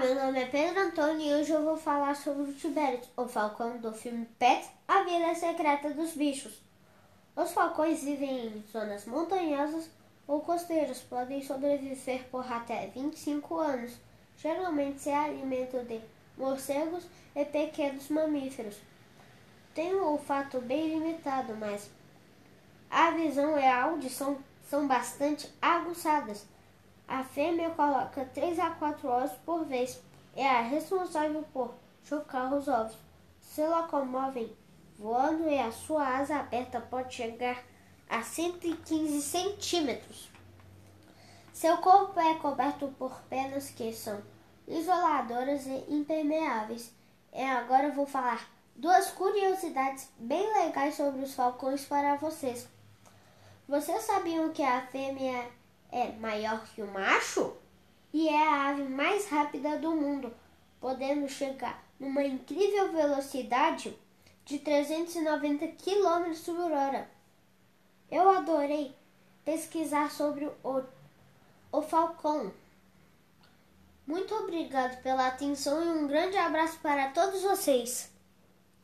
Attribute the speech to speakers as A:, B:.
A: meu nome é Pedro Antônio e hoje eu vou falar sobre o Tiberius, o falcão do filme Pet, A Vida Secreta dos Bichos. Os falcões vivem em zonas montanhosas ou costeiras, podem sobreviver por até 25 anos. Geralmente se alimentam de morcegos e pequenos mamíferos. Tem um olfato bem limitado, mas a visão e a audição são bastante aguçadas. A fêmea coloca 3 a 4 ovos por vez. É a responsável por chocar os ovos. Se locomovem voando e a sua asa aberta pode chegar a 115 centímetros. Seu corpo é coberto por penas que são isoladoras e impermeáveis. E agora vou falar duas curiosidades bem legais sobre os falcões para vocês. Vocês sabiam que a fêmea é maior que o macho e é a ave mais rápida do mundo, podendo chegar numa incrível velocidade de 390 km por hora. Eu adorei pesquisar sobre o, o falcão. Muito obrigado pela atenção e um grande abraço para todos vocês.